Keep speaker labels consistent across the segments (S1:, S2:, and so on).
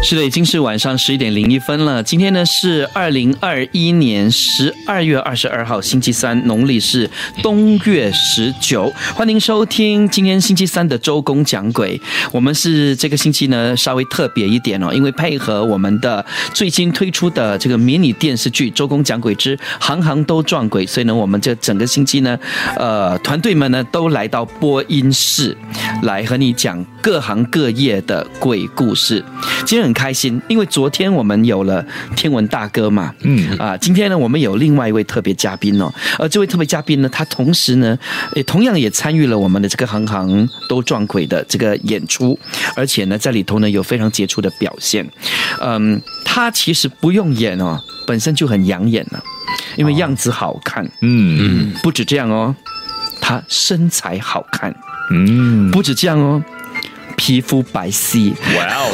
S1: 是的，已经是晚上十一点零一分了。今天呢是二零二一年十二月二十二号，星期三，农历是冬月十九。欢迎收听今天星期三的周公讲鬼。我们是这个星期呢稍微特别一点哦，因为配合我们的最新推出的这个迷你电视剧《周公讲鬼之行行都撞鬼》，所以呢，我们这整个星期呢，呃，团队们呢都来到播音室来和你讲各行各业的鬼故事。今天。很开心，因为昨天我们有了天文大哥嘛，嗯。啊，今天呢我们有另外一位特别嘉宾哦，而这位特别嘉宾呢，他同时呢也同样也参与了我们的这个行行都撞鬼的这个演出，而且呢在里头呢有非常杰出的表现，嗯，他其实不用演哦，本身就很养眼了，因为样子好看，嗯嗯，不止这样哦，他身材好看，嗯，不止这样哦。皮肤白皙，哇哦！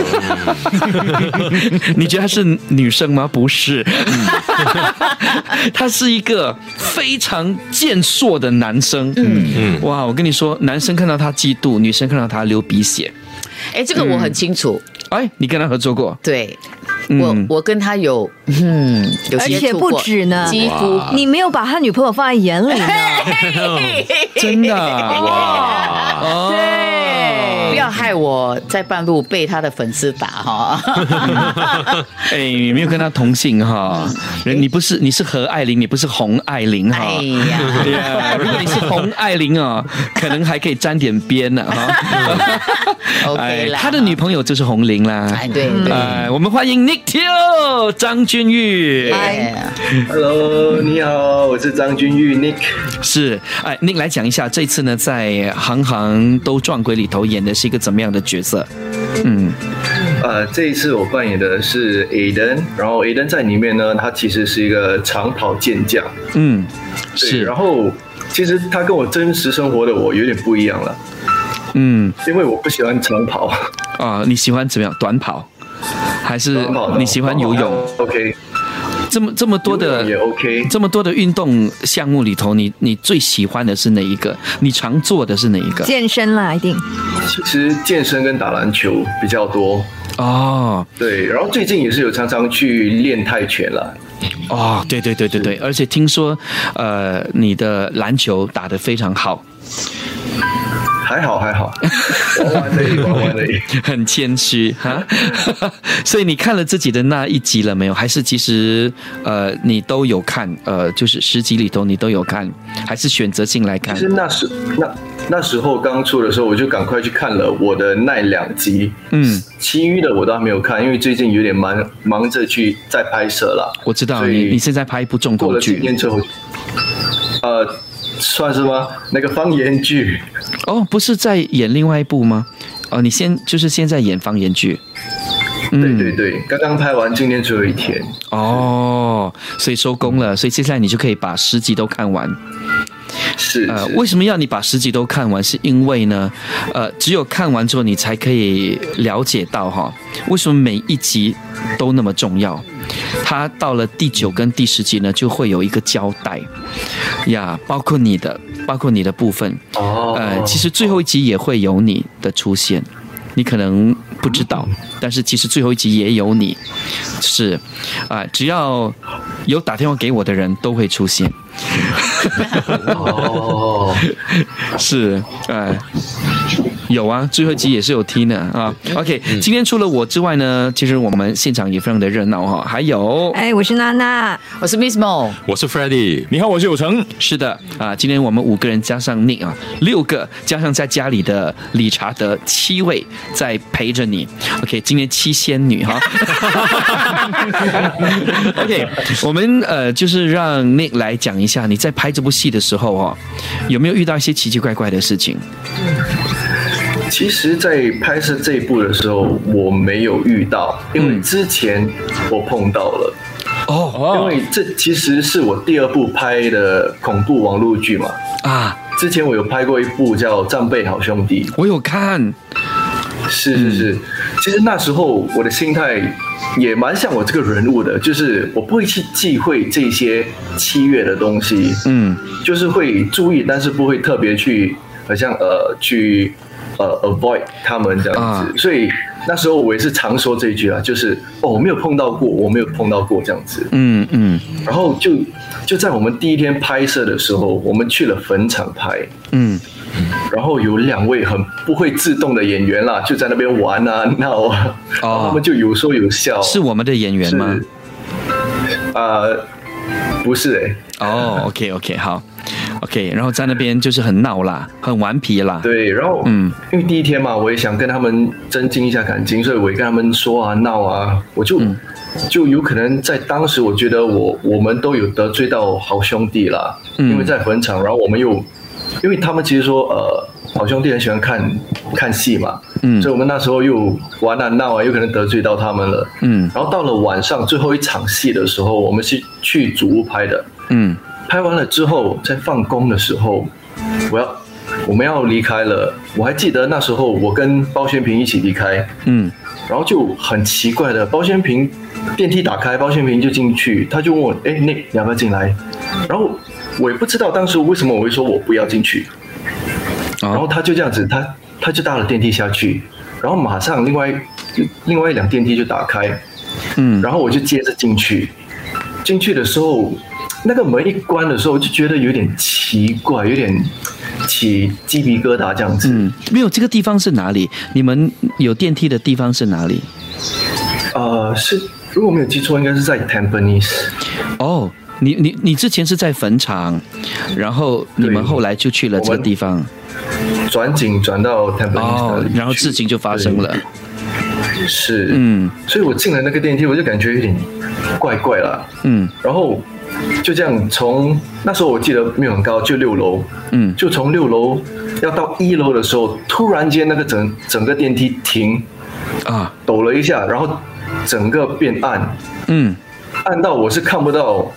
S1: 你觉得她是女生吗？不是，他是一个非常健硕的男生。嗯嗯，哇！我跟你说，男生看到他嫉妒，女生看到他流鼻血。
S2: 哎，这个我很清楚。
S1: 哎，你跟他合作过？
S2: 对，我我跟他有，嗯，有
S3: 而且不止呢，
S2: 几乎
S3: 你没有把他女朋友放在眼里呢，
S1: 真的哇！
S2: 对，不要害我在半路被他的粉丝打哈。
S1: 哎，你没有跟他同姓哈？人你不是你是何爱玲，你不是洪爱玲哈？哎呀，如果你是洪爱玲啊，可能还可以沾点边呢哈。
S2: OK 啦，
S1: 他的女朋友就是红玲啦。
S2: 哎，对对。
S1: 哎，我们欢迎 Nick Teo 张君玉。
S4: Hello，你好，我是张君玉 Nick。
S1: 是，哎，Nick 来讲一下，这次呢，在《行行都撞鬼》里头演的是一个怎么样的角色？
S4: 嗯，呃，这一次我扮演的是 Aden，然后 Aden 在里面呢，他其实是一个长跑健将。嗯，是。然后，其实他跟我真实生活的我有点不一样了。嗯，因为我不喜欢长跑
S1: 啊，你喜欢怎么样？短跑，还是你喜欢游泳
S4: ？OK，
S1: 这么这么多的
S4: 也 OK，
S1: 这么多的运动项目里头，你你最喜欢的是哪一个？你常做的是哪一个？
S3: 健身啦，一定。
S4: 其实健身跟打篮球比较多哦。对，然后最近也是有常常去练泰拳了。
S1: 哦，对对对对对，而且听说呃，你的篮球打得非常好。
S4: 还好还好，玩玩而已，玩玩而已，
S1: 很谦虚哈。所以你看了自己的那一集了没有？还是其实呃你都有看？呃，就是十集里头你都有看，还是选择性来看？
S4: 其实那时那那时候刚出的时候，我就赶快去看了我的那两集。嗯，其余的我倒还没有看，因为最近有点忙忙着去在拍摄了。
S1: 我知道你你现在拍一部重头剧。
S4: 过了年之后，呃。算是吗？那个方言剧
S1: 哦，不是在演另外一部吗？哦，你先就是现在演方言剧，
S4: 对对对，刚刚拍完，今天最后一天
S1: 哦，所以收工了，所以接下来你就可以把十集都看完。
S4: 是呃，
S1: 为什么要你把十集都看完？是因为呢，呃，只有看完之后，你才可以了解到哈，为什么每一集都那么重要。它到了第九跟第十集呢，就会有一个交代呀，包括你的，包括你的部分哦。呃，其实最后一集也会有你的出现，你可能不知道，但是其实最后一集也有你，是啊，只要有打电话给我的人都会出现。哦，是，哎。有啊，最后一集也是有听的啊。OK，今天除了我之外呢，其实我们现场也非常的热闹哈。还有，
S3: 哎，我是娜娜，
S2: 我是 Miss Mo，
S5: 我是 Freddie，你好，我是有成。
S1: 是的啊，今天我们五个人加上 Nick 啊，六个加上在家里的理查德，七位在陪着你。OK，今天七仙女哈。OK，我们呃就是让 Nick 来讲一下你在拍这部戏的时候哦，有没有遇到一些奇奇怪怪的事情？
S4: 其实，在拍摄这一部的时候，我没有遇到，因为之前我碰到了。哦，因为这其实是我第二部拍的恐怖网络剧嘛。啊，之前我有拍过一部叫《战备好兄弟》，
S1: 我有看。
S4: 是是是，其实那时候我的心态也蛮像我这个人物的，就是我不会去忌讳这些七月的东西，嗯，就是会注意，但是不会特别去，好像呃去呃 avoid 他们这样子。所以那时候我也是常说这一句啊，就是哦我没有碰到过，我没有碰到过这样子，嗯嗯，然后就就在我们第一天拍摄的时候，我们去了坟场拍，嗯。然后有两位很不会自动的演员啦，就在那边玩啊闹啊，他们就有说有笑。
S1: 是我们的演员吗？
S4: 啊，不是
S1: 哎。哦，OK OK，好，OK，然后在那边就是很闹啦，很顽皮啦。
S4: 对，然后嗯，因为第一天嘛，我也想跟他们增进一下感情，所以我也跟他们说啊闹啊，我就就有可能在当时，我觉得我我们都有得罪到好兄弟啦，因为在坟场，然后我们又。因为他们其实说，呃，好兄弟很喜欢看看戏嘛，嗯，所以我们那时候又玩啊闹啊，有可能得罪到他们了，嗯，然后到了晚上最后一场戏的时候，我们是去主屋拍的，嗯，拍完了之后在放工的时候，我要我们要离开了，我还记得那时候我跟包宣平一起离开，嗯，然后就很奇怪的，包宣平电梯打开，包宣平就进去，他就问我，哎，那你要不要进来？然后。我也不知道当时为什么我会说我不要进去，然后他就这样子，他他就搭了电梯下去，然后马上另外另外一辆电梯就打开，嗯，然后我就接着进去，进去的时候，那个门一关的时候，就觉得有点奇怪，有点起鸡皮疙瘩这样子。嗯，
S1: 没有这个地方是哪里？你们有电梯的地方是哪里？
S4: 呃，是如果没有记错，应该是在 Tampines。
S1: 哦。你你你之前是在坟场，然后你们后来就去了这个地方，
S4: 转景转到 Temple
S1: 然后事情就发生了。
S4: 是，嗯，所以我进了那个电梯，我就感觉有点怪怪了，嗯，然后就这样从那时候我记得没有很高，就六楼，嗯，就从六楼要到一楼的时候，突然间那个整整个电梯停，啊，抖了一下，然后整个变暗，嗯，暗到我是看不到。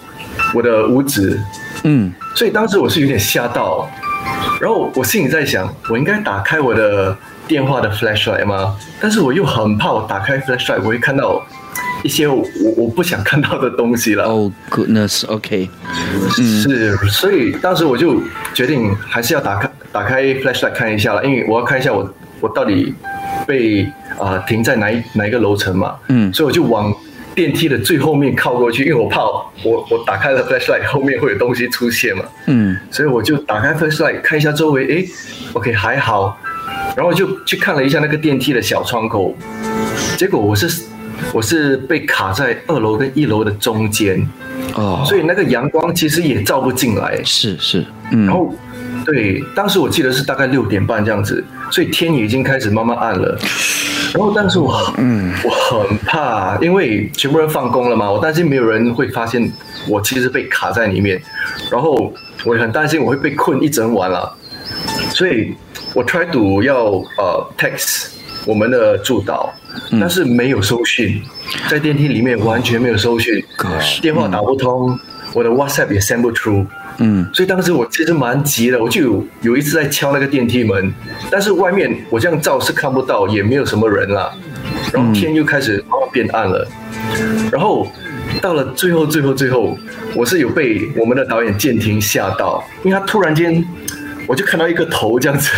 S4: 我的五指，嗯，所以当时我是有点吓到，然后我心里在想，我应该打开我的电话的 flashlight 吗？但是我又很怕，我打开 flashlight 我会看到一些我我不想看到的东西了。
S1: Oh goodness，OK，
S4: 是，所以当时我就决定还是要打开打开 flashlight 看一下了，因为我要看一下我我到底被啊停在哪一哪一个楼层嘛。嗯，所以我就往。电梯的最后面靠过去，因为我怕我我打开了 flashlight 后面会有东西出现嘛，嗯，所以我就打开 flashlight 看一下周围，哎，OK 还好，然后就去看了一下那个电梯的小窗口，结果我是我是被卡在二楼跟一楼的中间，哦，所以那个阳光其实也照不进来，
S1: 是是，
S4: 嗯，然后对，当时我记得是大概六点半这样子，所以天已经开始慢慢暗了。然后，但是我嗯，我很怕，因为全部人放工了嘛，我担心没有人会发现我其实被卡在里面。然后我也很担心我会被困一整晚了，所以我 try to 要呃 text 我们的助导，但是没有收讯，在电梯里面完全没有收讯，电话打不通，我的 WhatsApp 也 send 不出。嗯，所以当时我其实蛮急的，我就有有一次在敲那个电梯门，但是外面我这样照是看不到，也没有什么人啦。然后天又开始慢慢变暗了，然后到了最后最后最后，我是有被我们的导演建廷吓到，因为他突然间我就看到一个头这样子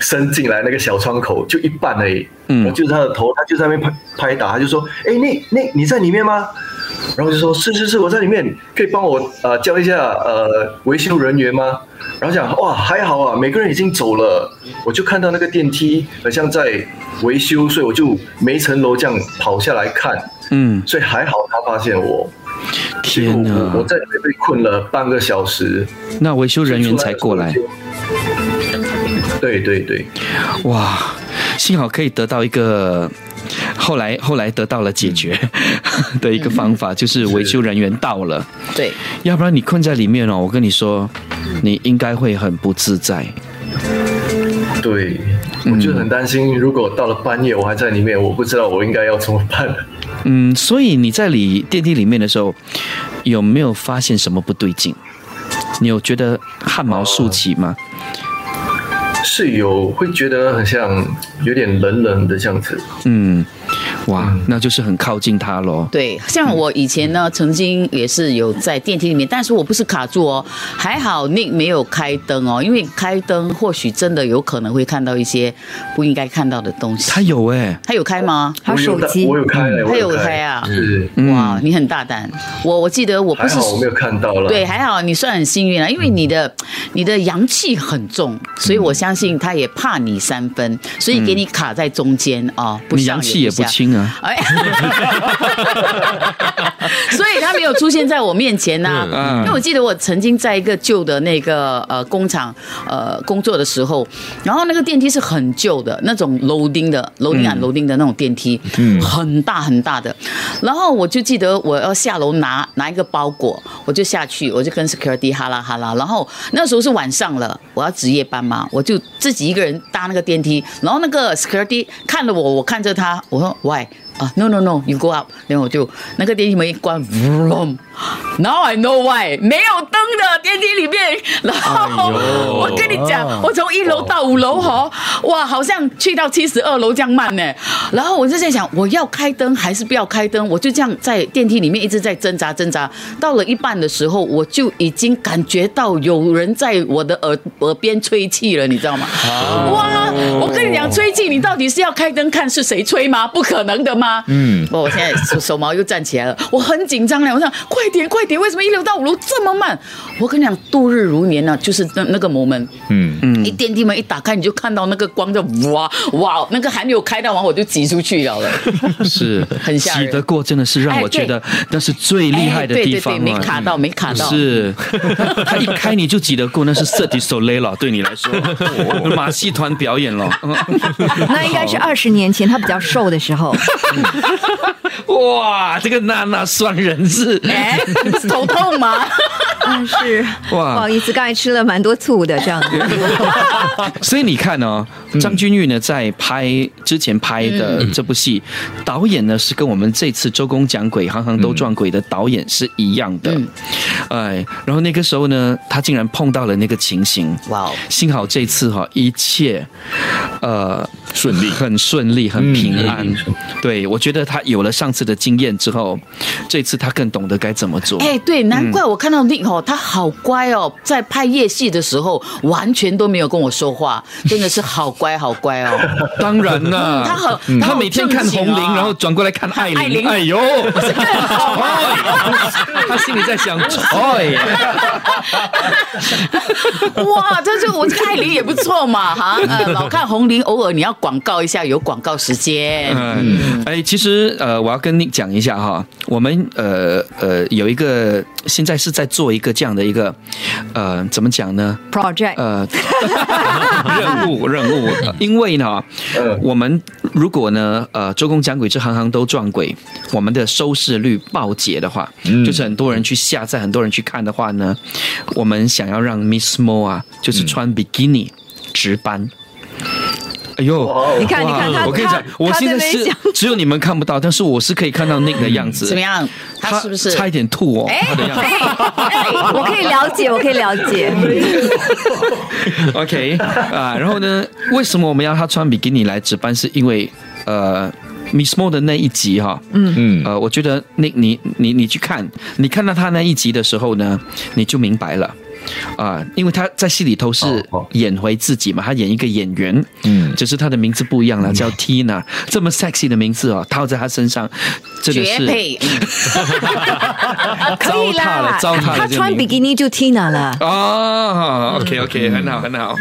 S4: 伸进来那个小窗口，就一半而已。嗯，我就是他的头，他就在那边拍拍打，他就说：“哎，那那你在里面吗？”然后就说是是是，我在里面，可以帮我呃叫一下呃维修人员吗？然后讲哇还好啊，每个人已经走了，我就看到那个电梯好像在维修，所以我就每层楼这样跑下来看，嗯，所以还好他发现我。
S1: 天哪！
S4: 我在里面被困了半个小时，
S1: 那维修人员才过来。
S4: 对对对，
S1: 哇，幸好可以得到一个。后来，后来得到了解决的一个方法，就是维修人员到了。
S2: 对，
S1: 要不然你困在里面哦，我跟你说，你应该会很不自在。
S4: 对，我就很担心，如果到了半夜我还在里面，我不知道我应该要怎么办。
S1: 嗯，所以你在里电梯里面的时候，有没有发现什么不对劲？你有觉得汗毛竖起吗？
S4: 是有会觉得很像有点冷冷的这样子。
S1: 嗯。哇，那就是很靠近他喽。
S2: 对，像我以前呢，曾经也是有在电梯里面，但是我不是卡住哦，还好那没有开灯哦，因为开灯或许真的有可能会看到一些不应该看到的东西。
S1: 他有哎，
S2: 他有开吗？
S3: 他手机
S4: 我有开，
S2: 他有开啊。
S4: 是
S2: 哇，你很大胆。我我记得我不是
S4: 我没有看到了。
S2: 对，还好你算很幸运啊，因为你的你的阳气很重，所以我相信他也怕你三分，所以给你卡在中间啊。
S1: 你阳气也不轻啊。哎，
S2: 所以他没有出现在我面前呐。因为我记得我曾经在一个旧的那个呃工厂呃工作的时候，然后那个电梯是很旧的那种楼钉的楼钉啊楼钉的那种电梯，嗯，很大很大的。然后我就记得我要下楼拿拿一个包裹，我就下去，我就跟 security 哈啦哈啦。然后那时候是晚上了，我要值夜班嘛，我就自己一个人搭那个电梯。然后那个 security 看了我，我看着他，我说 why？啊，no no no，you go up，然后我就那个电梯门一关，now I know why，没有灯的电梯里面，然后我跟你讲，我从一楼到五楼哈，哇，好像去到七十二楼这样慢呢，然后我就在想，我要开灯还是不要开灯？我就这样在电梯里面一直在挣扎挣扎，到了一半的时候，我就已经感觉到有人在我的耳耳边吹气了，你知道吗？哇，我跟你讲，吹气，你到底是要开灯看是谁吹吗？不可能的吗？嗯，我现在手手毛又站起来了，我很紧张嘞。我想快点快点，为什么一楼到五楼这么慢？我跟你讲，度日如年呢，就是那那个 moment。嗯嗯，一电梯门一打开，你就看到那个光就哇哇，那个还没有开到完，我就挤出去了。
S1: 是，
S2: 很吓人。
S1: 挤得过真的是让我觉得那是最厉害的地方
S2: 没卡到，没卡到。
S1: 是，他一开你就挤得过，那是 Cirque du Soleil 了，对你来说，马戏团表演了。
S3: 那应该是二十年前他比较瘦的时候。
S1: 哇，这个娜娜算人是？
S2: 哎，不是头痛吗？
S3: 嗯，是。哇，不好意思，刚才吃了蛮多醋的这样子。
S1: 所以你看哦，张君玉呢在拍之前拍的这部戏，导演呢是跟我们这次周公讲鬼，行行都撞鬼的导演是一样的。哎，然后那个时候呢，他竟然碰到了那个情形。哇，幸好这次哈一切，呃。
S5: 顺利，
S1: 很顺利，很平安。对，我觉得他有了上次的经验之后，这次他更懂得该怎么做。
S2: 哎，对，难怪我看到 Nick 哦，他好乖哦，在拍夜戏的时候完全都没有跟我说话，真的是好乖好乖哦。
S1: 当然了，
S2: 他很，
S1: 他每天看红玲，然后转过来看艾琳。哎呦，他心里在想，哎，
S2: 哇，这就我这个艾琳也不错嘛，哈，老看红玲，偶尔你要。广告一下，有广告时间。
S1: 嗯，哎，其实呃，我要跟你讲一下哈，我们呃呃有一个现在是在做一个这样的一个呃，怎么讲呢
S3: ？Project
S1: 呃，任务任务，因为呢，我们如果呢呃周公讲鬼这行行都撞鬼，我们的收视率暴跌的话，就是很多人去下载，很多人去看的话呢，我们想要让 Miss Mo 啊，就是穿比基尼值班。
S3: 哎呦，你看，你看他，
S1: 我跟你讲，我现在是 只有你们看不到，但是我是可以看到那个样子。
S2: 怎么样？他是不是
S1: 差一点吐哦？他的样子，
S3: 我可以了解，我可以了解。
S1: OK 啊，然后呢？为什么我们要他穿比基尼来值班？是因为呃，Miss Mo 的那一集哈，嗯嗯，呃，我觉得那你你你去看，你看到他那一集的时候呢，你就明白了。啊，因为他在戏里头是演回自己嘛，他演一个演员，嗯，只是他的名字不一样了，叫 Tina，这么 sexy 的名字哦，套在他身上，真的是
S3: 可以
S1: 了，糟蹋了，
S3: 他穿比基尼就 Tina 了。
S1: 哦，OK OK，很好很好，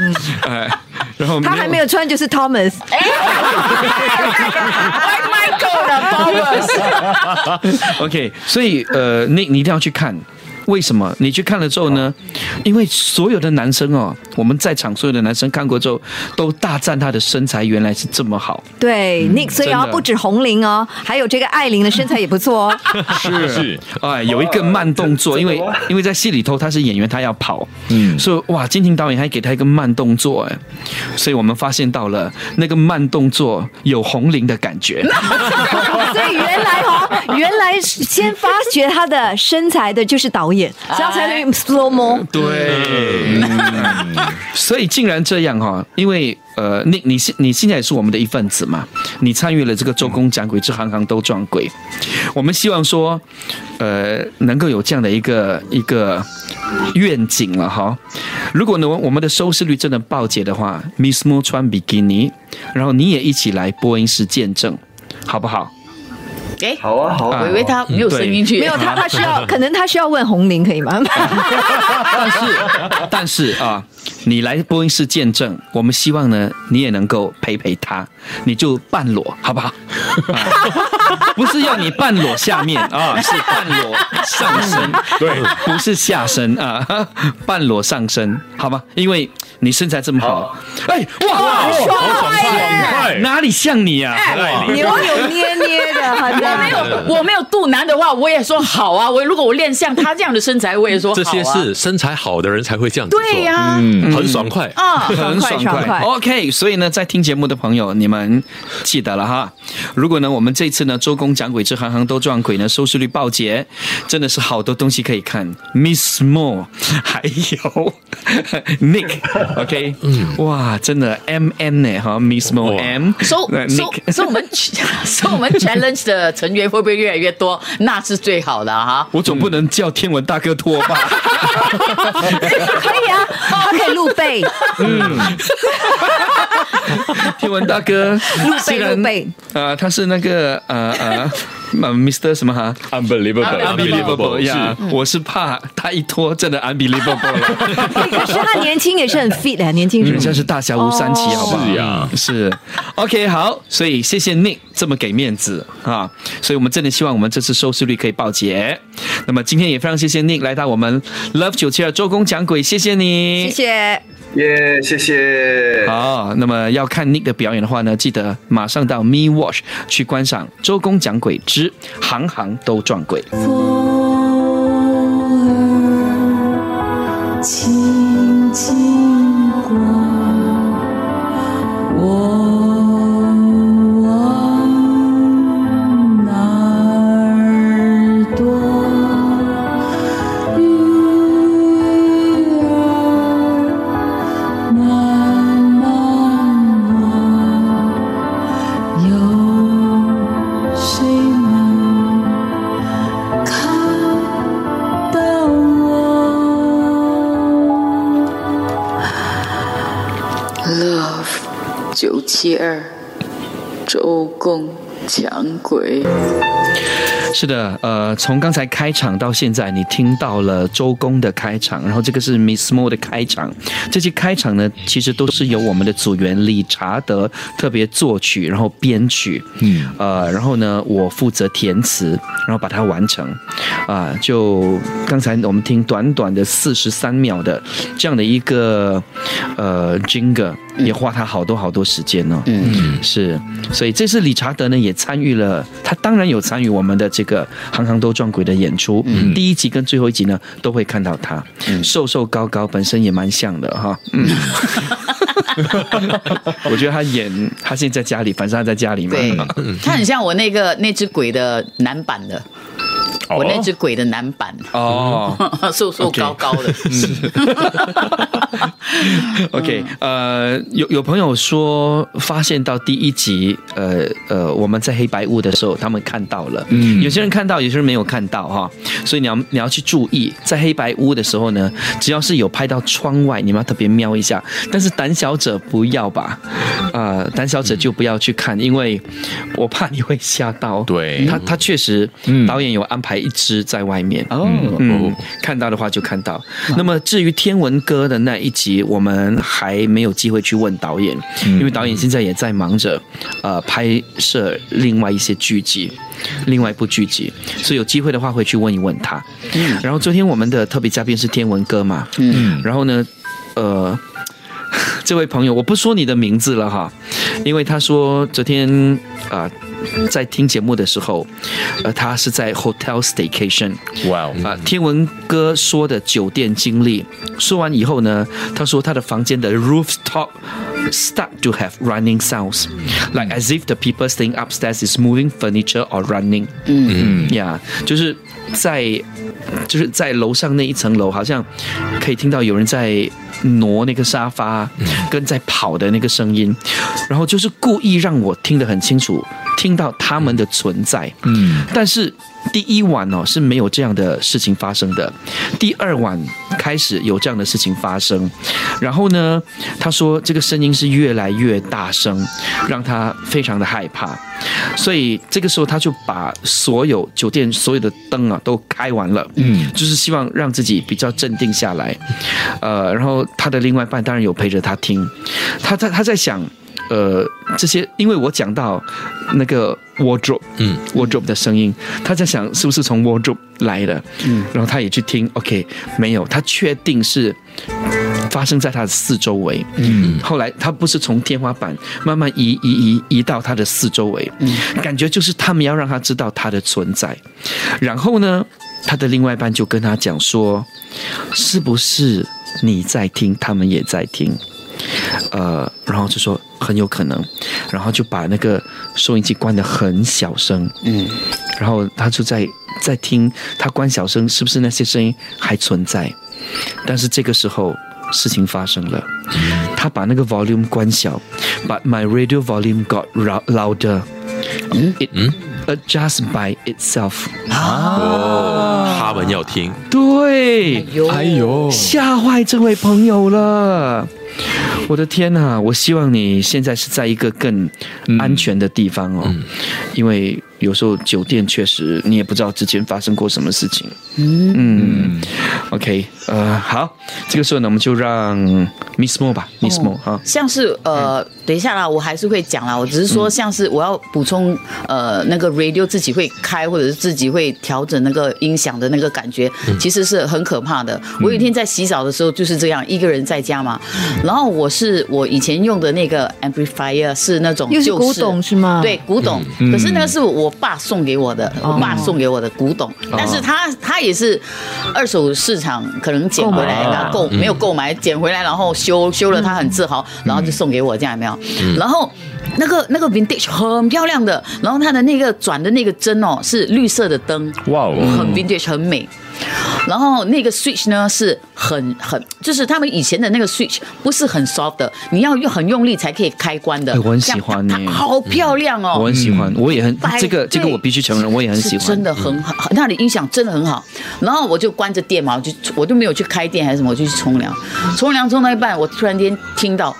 S3: 哎，然后他还没有穿就是 Thomas，哎
S2: ，Michael 的
S1: Thomas，OK，所以呃，你你一定要去看。为什么你去看了之后呢？因为所有的男生哦，我们在场所有的男生看过之后，都大赞他的身材原来是这么好。
S3: 对，Nick，所以啊，不止红玲哦，还有这个艾琳的身材也不错哦。
S1: 是 是，哎，有一个慢动作，因为因为在戏里头他是演员，他要跑，嗯，所以哇，金婷导演还给他一个慢动作，哎，所以我们发现到了那个慢动作有红玲的感觉。
S3: 所以原来哦，原来先发掘他的身材的就是导演。这样才能 slow mo。
S1: 对。所以竟然这样哈，因为呃，你你现你现在也是我们的一份子嘛，你参与了这个周公讲鬼之行行都撞鬼，我们希望说，呃，能够有这样的一个一个愿景了哈。如果呢，我们的收视率真的爆解的话，Miss Mo 穿比基尼，然后你也一起来播音室见证，好不好？
S2: 哎，
S4: 好啊，好啊，
S2: 我以为他没有声音去，
S3: 没有他，他需要，可能他需要问红玲，可以吗？
S1: 但是，但是啊，你来播音室见证，我们希望呢，你也能够陪陪他，你就半裸，好不好？不是要你半裸下面啊，是半裸上身，
S5: 对，
S1: 不是下身啊，半裸上身，好吧？因为你身材这么好，哎，哇，
S5: 好爽快，
S1: 哪里像你啊？
S3: 扭扭捏捏的，很
S2: 我没有，我没有肚腩的话，我也说好啊。我如果我练像他这样的身材，我也说好啊。
S6: 这些是身材好的人才会这样子做，
S2: 对呀，
S6: 嗯，很爽快。
S2: 啊，
S1: 很爽快
S3: 爽快，
S1: OK。所以呢，在听节目的朋友，你们记得了哈。如果呢，我们这次呢，周公讲鬼之行行都撞鬼呢，收视率暴捷，真的是好多东西可以看。Miss Mo，还有 Nick，OK，嗯，哇，真的 M N 呢哈，Miss Mo
S6: 哇
S1: M，
S2: 所
S1: 呃
S2: 所
S1: Nick
S2: 所以我们 收我们 challenge 的成员会不会越来越多？那是最好的哈。
S1: 我总不能叫天文大哥拖吧？
S3: 可以啊，他可以露背，
S1: 天文大哥，虽然
S3: 录背
S1: 呃，他是那个呃呃呃，Mr 什么哈
S6: ，unbelievable，unbelievable
S1: 呀，我是怕他一拖真的 unbelievable 了。
S3: 可是他年轻也是很 fit 啊，年轻
S1: 人。家是大侠吴三奇，好不好？
S6: 是呀
S1: 是 OK 好，所以谢谢 Nick 这么给面子啊，所以我们真的希望我们这次收视率可以爆捷。那么今天也非常谢谢 Nick 来到我们 Love 九七二周公讲鬼，谢谢你，
S3: 谢谢。
S4: 耶，谢谢。
S1: 好，那么要看 Nick 的表演的话呢，记得马上到 Me Watch 去观赏《周公讲鬼之行行都撞鬼》。
S7: 轻九七二，周公讲鬼。
S1: 是的，呃，从刚才开场到现在，你听到了周公的开场，然后这个是 Miss Mo 的开场。这些开场呢，其实都是由我们的组员理查德特别作曲，然后编曲，嗯，呃，然后呢，我负责填词，然后把它完成。啊、就刚才我们听短短的四十三秒的这样的一个呃 jingle，也花他好多好多时间呢、嗯，是，所以这次理查德呢也参与了，他当然有参与我们的这个《行行都撞鬼》的演出，第一集跟最后一集呢都会看到他，瘦瘦高高，本身也蛮像的哈，嗯。我觉得他演，他现在在家里，反正他在家里嘛。
S2: 对，他很像我那个那只鬼的男版的，我那只鬼的男版，
S1: 哦。
S2: 瘦瘦高高的。
S1: ，OK，呃，有有朋友说发现到第一集，呃呃，我们在黑白屋的时候，他们看到了，嗯，有些人看到，有些人没有看到哈，所以你要你要去注意，在黑白屋的时候呢，只要是有拍到窗外，你们要特别瞄一下，但是胆小者不要吧，呃、胆小者就不要去看，因为我怕你会吓到。
S6: 对。
S1: 他他确实，导演有安排一只在外面。哦，嗯，看到的话就看到。那么至于天文哥的那一集，我们还没有机会去问导演，因为导演现在也在忙着呃拍摄另外一些剧集。另外一部剧集，所以有机会的话会去问一问他。嗯。然后昨天我们的特别嘉宾是天文哥嘛，嗯，然后呢，呃，这位朋友我不说你的名字了哈，因为他说昨天啊、在听节目的时候，呃，他是在 hotel staycation，
S6: 哇哦，
S1: 啊，天文哥说的酒店经历，说完以后呢，他说他的房间的 rooftop start to have running sounds, like as if the people staying upstairs is moving furniture or running。嗯嗯呀，就是在就是在楼上那一层楼，好像可以听到有人在挪那个沙发，跟在跑的那个声音，然后就是故意让我听得很清楚，听到他们的存在。嗯，但是第一晚哦是没有这样的事情发生的，第二晚开始有这样的事情发生，然后呢，他说这个声音是越来越大声，让他非常的害怕，所以这个时候他就把所有酒店所有的灯啊都开完了，嗯，就是希望让自己比较镇定下来，呃，然后他的另外一半当然有陪着他听，他在他在想。呃，这些因为我讲到那个 wardrobe，嗯，wardrobe 的声音，他在想是不是从 wardrobe 来的，嗯，然后他也去听，OK，没有，他确定是发生在他的四周围，嗯，后来他不是从天花板慢慢移移移移到他的四周围，嗯，感觉就是他们要让他知道他的存在，然后呢，他的另外一半就跟他讲说，是不是你在听，他们也在听。呃，然后就说很有可能，然后就把那个收音机关得很小声，嗯，然后他就在在听他关小声，是不是那些声音还存在？但是这个时候事情发生了，他把那个 volume 关小，but my radio volume got louder，嗯？嗯，adjust by itself，
S6: 啊，他们要听，
S1: 对，
S6: 哎呦，
S1: 吓坏这位朋友了。我的天呐！我希望你现在是在一个更安全的地方哦，因为有时候酒店确实你也不知道之前发生过什么事情。嗯，OK，呃，好，这个时候呢，我们就让 Miss Mo 吧，Miss Mo 哈，
S2: 像是呃，等一下啦，我还是会讲啦，我只是说像是我要补充呃，那个 radio 自己会开或者是自己会调整那个音响的那个感觉，其实是很可怕的。我有一天在洗澡的时候就是这样，一个人在家嘛，然后我是我以前用的那个 amplifier 是那种
S3: 又是古董是吗？
S2: 对，古董，可是那个是我爸送给我的，我爸送给我的古董，但是他他。也是二手市场可能捡回来，然后购没有购买，捡回来然后修修了，他很自豪，然后就送给我，这样有没有？然后那个那个 vintage 很漂亮的，然后它的那个转的那个针哦是绿色的灯，哇，很 vintage 很美。然后那个 switch 呢是很很，就是他们以前的那个 switch 不是很 soft 的，你要用很用力才可以开关的。
S1: 我很喜欢
S2: 你，好漂亮哦！
S1: 我很喜欢，我也很这个这个我必须承认，我也很喜欢，
S2: 真的很好，那里音响真的很好。然后我就关着电嘛，我就我就没有去开电还是什么，我就去冲凉，冲凉冲到一半，我突然间听到。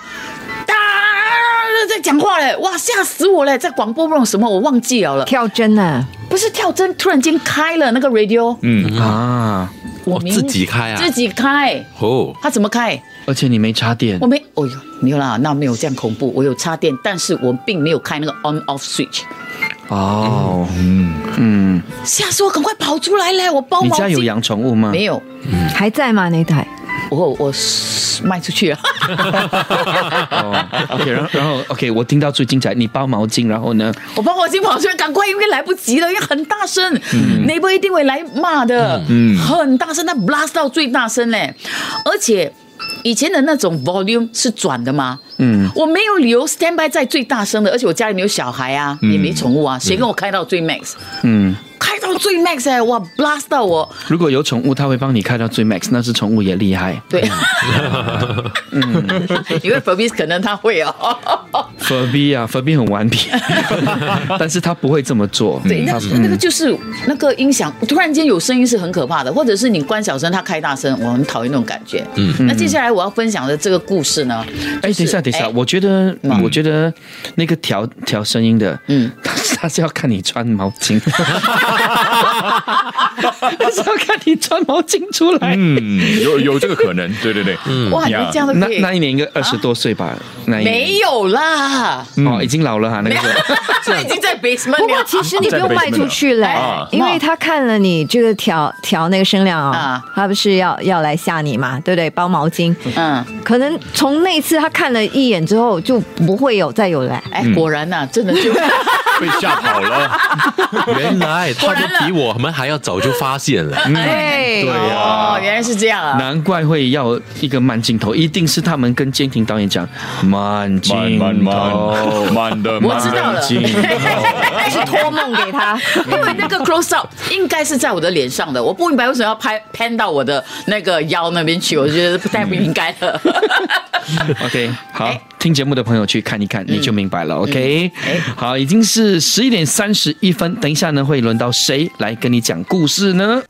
S2: 在讲话嘞，哇，吓死我嘞！在广播不懂什么，我忘记了了。
S3: 跳针呢？
S2: 不是跳针，突然间开了那个 radio。嗯
S6: 啊，我自己开啊，
S2: 自己开。哦，他怎么开？
S1: 而且你没插电。
S2: 我没，哦哟，没有啦，那没有这样恐怖。我有插电，但是我并没有开那个 on off switch。哦，嗯嗯，吓死我，赶快跑出来嘞！我包
S1: 你家有养宠物吗？
S2: 没有，
S3: 还在吗？那台？
S2: 我我卖出去了。
S1: OK，然后然后 OK，我听到最精彩，你包毛巾，然后呢？
S2: 我包毛巾跑出来，赶快，因为来不及了，因为很大声，那波一定会来骂的，嗯，很大声，他 blast 到最大声嘞，而且以前的那种 volume 是转的吗？嗯，我没有理由 stand by 在最大声的，而且我家里没有小孩啊，也没宠物啊，谁跟我开到最 max？嗯。开到最 max 哎，哇，blast 到我！
S1: 如果有宠物，它会帮你开到最 max，那是宠物也厉害。
S2: 对，嗯，因为 Furby 可能他会哦。
S1: Furby 啊，Furby 很顽皮，但是他不会这么做。
S2: 对，那那个就是那个音响，突然间有声音是很可怕的，或者是你关小声，它开大声，我很讨厌那种感觉。嗯，那接下来我要分享的这个故事呢？
S1: 哎，等一下，等一下，我觉得，我觉得那个调调声音的，嗯，他是要看你穿毛巾。他是要看你穿毛巾出来，
S5: 嗯，有有这个可能，对对对，
S2: 嗯，哇，这样的
S1: 那那一年应该二十多岁吧？那一年。
S2: 没有啦，
S1: 哦，已经老了哈，那个
S2: 他已经在 basement。
S3: 不过其实你不用卖出去嘞，因为他看了你这个调调那个声量啊，他不是要要来吓你嘛，对不对？包毛巾，嗯，可能从那次他看了一眼之后就不会有再有来，
S2: 哎，果然呐，真的就。
S5: 被吓跑了。
S6: 原来他们比我们还要早就发现了。
S3: 哎
S2: 对呀，原来是这样啊！
S1: 难怪会要一个慢镜头，一定是他们跟监庭导演讲慢镜头，
S5: 慢的，
S2: 我知道了，
S3: 开始托梦给他，
S2: 因为那个 close up 应该是在我的脸上的，我不明白为什么要拍 pan 到我的那个腰那边去，我觉得不太不应该的。
S1: OK，好，听节目的朋友去看一看，你就明白了。OK，好，已经是十一点三十一分，等一下呢会轮到谁来跟你讲故事呢？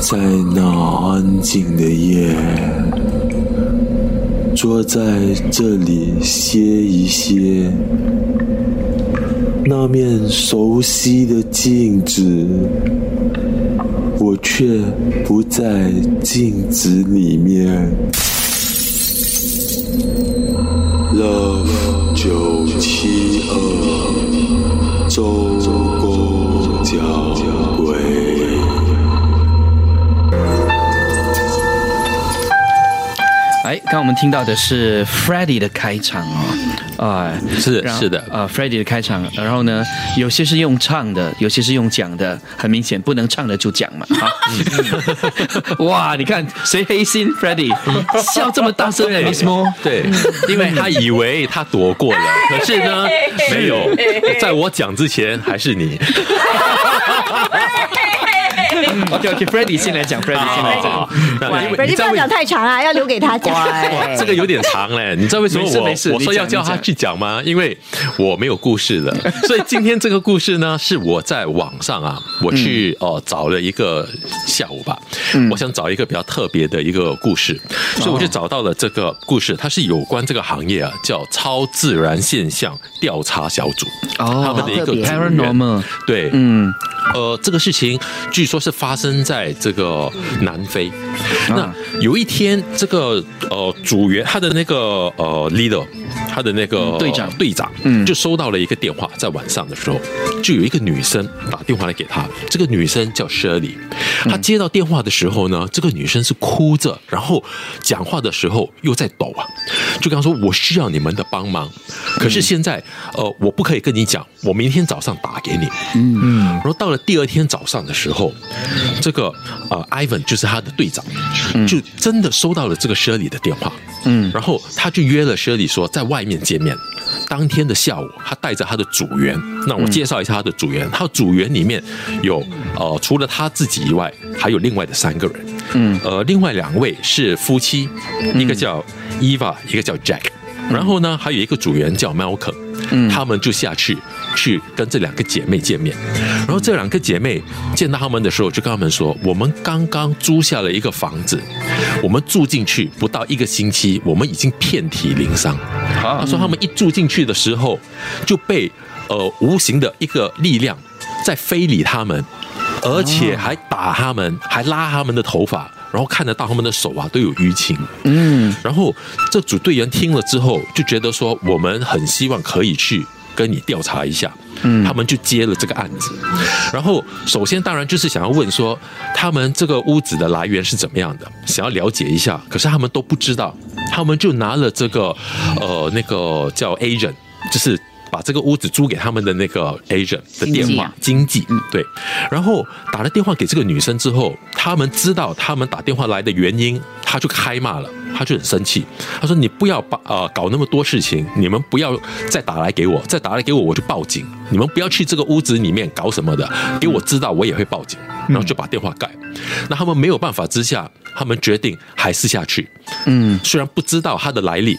S8: 在那安静的夜，坐在这里歇一歇。那面熟悉的镜子，我却不在镜子里面。Love 九七二，周
S1: 刚刚我们听到的是 Freddie 的开场哦，
S6: 啊，是是的，
S1: 啊，Freddie 的开场，然后呢，有些是用唱的，有些是用讲的，很明显不能唱的就讲嘛，啊，哇，你看谁黑心，Freddie？笑这么大声的，为什么？
S6: 对，因为他以为他躲过了，可是呢，没有，在我讲之前还是你。
S1: OK OK，Freddie 先来讲，Freddie 先来讲。
S3: Freddie 不要讲太长啊，要留给他讲。
S6: 这个有点长嘞，你知道为什么我我说要叫他去讲吗？因为我没有故事了，所以今天这个故事呢，是我在网上啊，我去哦找了一个下午吧，我想找一个比较特别的一个故事，所以我就找到了这个故事，它是有关这个行业啊，叫超自然现象调查小组，他们的一个
S1: paranormal，
S6: 对，嗯，呃，这个事情据说是。发生在这个南非，那有一天，这个呃组员他的那个呃 leader，他的那个
S1: 队长。
S6: 队长，嗯，就收到了一个电话，在晚上的时候，就有一个女生打电话来给他，这个女生叫 Shirley，她接到电话的时候呢，这个女生是哭着，然后讲话的时候又在抖啊，就跟他说：“我需要你们的帮忙，可是现在呃我不可以跟你讲，我明天早上打给你。”嗯。嗯，然后到了第二天早上的时候。这个呃，Ivan 就是他的队长，就真的收到了这个 Shirley 的电话，嗯，然后他就约了 Shirley 说在外面见面。当天的下午，他带着他的组员，那我介绍一下他的组员，他组员里面有呃，除了他自己以外，还有另外的三个人，嗯，呃，另外两位是夫妻，一个叫 Eva，一个叫 Jack，然后呢，还有一个组员叫 Malcolm，嗯，他们就下去。去跟这两个姐妹见面，然后这两个姐妹见到他们的时候，就跟他们说：“我们刚刚租下了一个房子，我们住进去不到一个星期，我们已经遍体鳞伤。”他说他们一住进去的时候，就被呃无形的一个力量在非礼他们，而且还打他们，还拉他们的头发，然后看得到他们的手啊都有淤青。嗯，然后这组队员听了之后就觉得说：“我们很希望可以去。”跟你调查一下，嗯，他们就接了这个案子，然后首先当然就是想要问说，他们这个屋子的来源是怎么样的，想要了解一下，可是他们都不知道，他们就拿了这个呃那个叫 agent，就是。把这个屋子租给他们的那个 agent 的电话，经济，对，然后打了电话给这个女生之后，他们知道他们打电话来的原因，他就开骂了，他就很生气，他说：“你不要把呃搞那么多事情，你们不要再打来给我，再打来给我我就报警，你们不要去这个屋子里面搞什么的，给我知道我也会报警。”然后就把电话盖。那他们没有办法之下，他们决定还是下去。嗯，虽然不知道他的来历。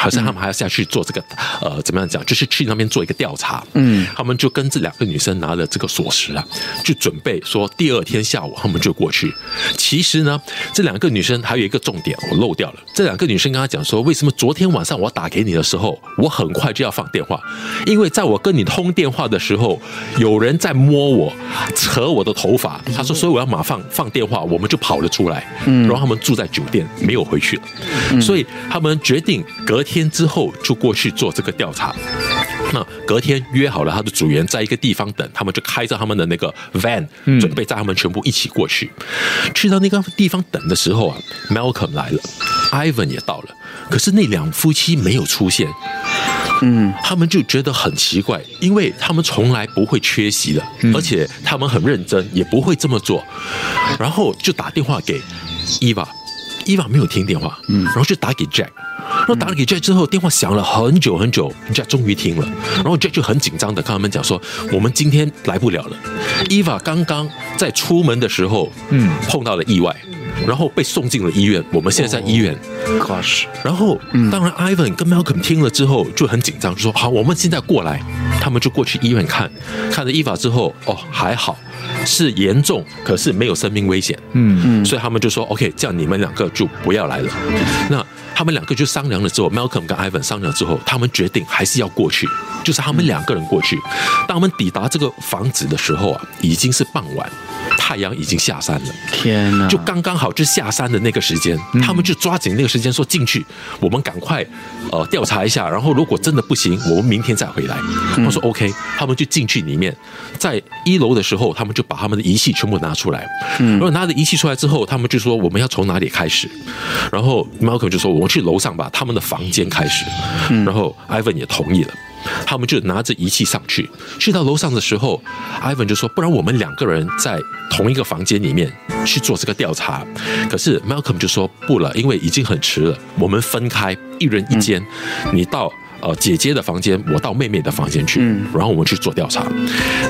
S6: 好像他们还要下去做这个，呃，怎么样讲？就是去那边做一个调查。嗯，他们就跟这两个女生拿了这个锁匙啊，就准备说第二天下午他们就过去。其实呢，这两个女生还有一个重点我漏掉了。这两个女生跟他讲说，为什么昨天晚上我打给你的时候，我很快就要放电话？因为在我跟你通电话的时候，有人在摸我，扯我的头发。他说，所以我要马上放电话，我们就跑了出来。嗯，然后他们住在酒店，没有回去了。所以他们决定隔。天之后就过去做这个调查，那隔天约好了他的组员在一个地方等，他们就开着他们的那个 van，准备载他们全部一起过去。去到那个地方等的时候啊，Malcolm 来了，Ivan 也到了，可是那两夫妻没有出现。嗯，他们就觉得很奇怪，因为他们从来不会缺席的，而且他们很认真，也不会这么做。然后就打电话给伊娃，伊娃没有听电话，嗯，然后就打给 Jack，然后打了给 Jack 之后，电话响了很久很久，Jack 终于听了，然后 Jack 就很紧张的跟他们讲说，我们今天来不了了，Eva 刚刚在出门的时候，嗯，碰到了意外。然后被送进了医院，我们现在在医院。然后，当然，Ivan 跟 Malcolm 听了之后就很紧张，就说：“好，我们现在过来。”他们就过去医院看，看了医法之后，哦，还好，是严重，可是没有生命危险。嗯嗯，所以他们就说：“OK，这样你们两个就不要来了。”那他们两个就商量了之后，Malcolm 跟 Ivan 商量之后，他们决定还是要过去，就是他们两个人过去。当我们抵达这个房子的时候啊，已经是傍晚。太阳已经下山了，
S1: 天哪！
S6: 就刚刚好，就下山的那个时间，他们就抓紧那个时间说进去，我们赶快呃调查一下，然后如果真的不行，我们明天再回来。他说 OK，他们就进去里面，在一楼的时候，他们就把他们的仪器全部拿出来。嗯然后拿着仪器出来之后，他们就说我们要从哪里开始？然后 Malcolm 就说我去楼上吧，他们的房间开始。然后 Ivan 也同意了。他们就拿着仪器上去，去到楼上的时候，Ivan 就说：“不然我们两个人在同一个房间里面去做这个调查。”可是 Malcolm 就说：“不了，因为已经很迟了，我们分开，一人一间。你到呃姐姐的房间，我到妹妹的房间去，然后我们去做调查。”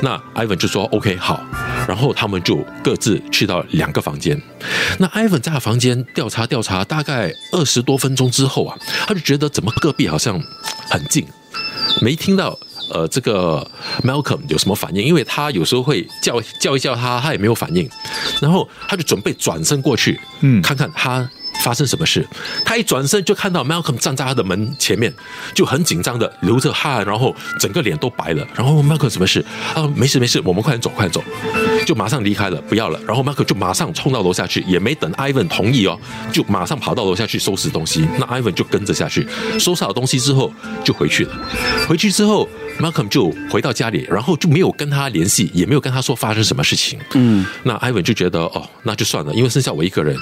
S6: 那 Ivan 就说：“OK，好。”然后他们就各自去到两个房间。那 Ivan 在房间调查调查，大概二十多分钟之后啊，他就觉得怎么隔壁好像很近。没听到，呃，这个 Malcolm 有什么反应？因为他有时候会叫叫一叫他，他也没有反应，然后他就准备转身过去，嗯，看看他。发生什么事？他一转身就看到 Malcolm 站在他的门前面，就很紧张的流着汗，然后整个脸都白了。然后问 Malcolm 什么事？啊，没事没事，我们快点走，快点走，就马上离开了，不要了。然后 Malcolm 就马上冲到楼下去，也没等 Ivan 同意哦，就马上跑到楼下去收拾东西。那 Ivan 就跟着下去，收拾好东西之后就回去了。回去之后。Malcolm 就回到家里，然后就没有跟他联系，也没有跟他说发生什么事情。嗯，那 Ivan 就觉得哦，那就算了，因为剩下我一个人。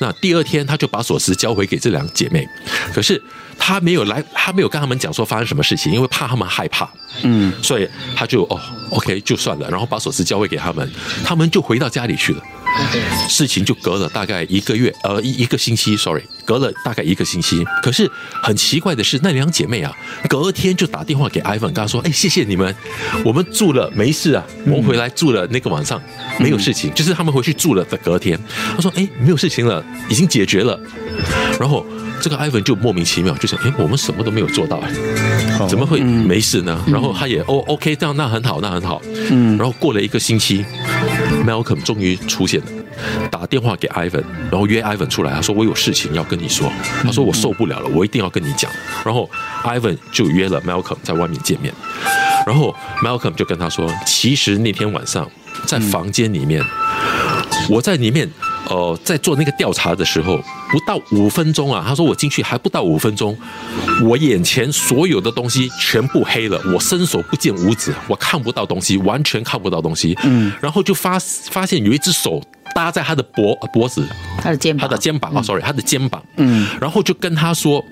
S6: 那第二天他就把锁匙交回给这两姐妹，可是他没有来，他没有跟他们讲说发生什么事情，因为怕他们害怕。嗯，所以他就哦，OK 就算了，然后把锁匙交回给他们，他们就回到家里去了。事情就隔了大概一个月，呃，一一个星期，sorry，隔了大概一个星期。可是很奇怪的是，那两姐妹啊，隔天就打电话给 Ivan，跟他说：“哎，谢谢你们，我们住了没事啊，我们回来住了那个晚上没有事情，就是他们回去住了的隔天。”他说：“哎，没有事情了，已经解决了。”然后这个 Ivan 就莫名其妙就想：“哎，我们什么都没有做到，怎么会没事呢？”然后他也哦，OK，这样那很好，那很好。嗯，然后过了一个星期。Malcolm 终于出现了，打电话给 Ivan，然后约 Ivan 出来。他说：“我有事情要跟你说。”他说：“我受不了了，我一定要跟你讲。”然后 Ivan 就约了 Malcolm 在外面见面。然后 Malcolm 就跟他说：“其实那天晚上在房间里面，我在里面。”呃，在做那个调查的时候，不到五分钟啊，他说我进去还不到五分钟，我眼前所有的东西全部黑了，我伸手不见五指，我看不到东西，完全看不到东西。嗯，然后就发发现有一只手搭在他的脖脖子，
S2: 他的肩膀，
S6: 他的肩膀啊，sorry，他的肩膀。嗯，然后就跟他说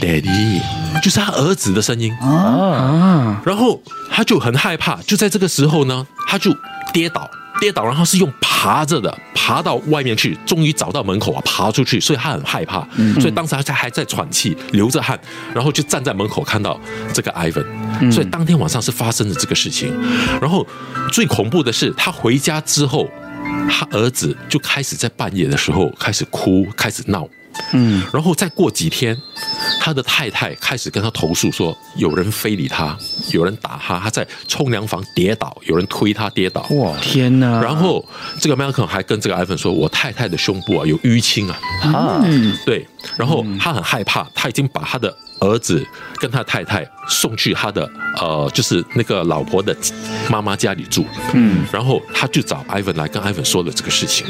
S6: ，Daddy，就是他儿子的声音啊，然后他就很害怕，就在这个时候呢，他就跌倒。跌倒，然后是用爬着的爬到外面去，终于找到门口啊，爬出去，所以他很害怕，所以当时他在还在喘气，流着汗，然后就站在门口看到这个 Ivan，所以当天晚上是发生了这个事情，然后最恐怖的是他回家之后，他儿子就开始在半夜的时候开始哭，开始闹。嗯，然后再过几天，他的太太开始跟他投诉说，有人非礼他，有人打他，他在冲凉房跌倒，有人推他跌倒。
S1: 哇，天哪！
S6: 然后这个 Malcolm 还跟这个 Ivan 说，我太太的胸部啊有淤青啊。啊，对。然后他很害怕，他已经把他的儿子跟他太太送去他的呃，就是那个老婆的妈妈家里住。嗯，然后他就找 Ivan 来跟 Ivan 说了这个事情。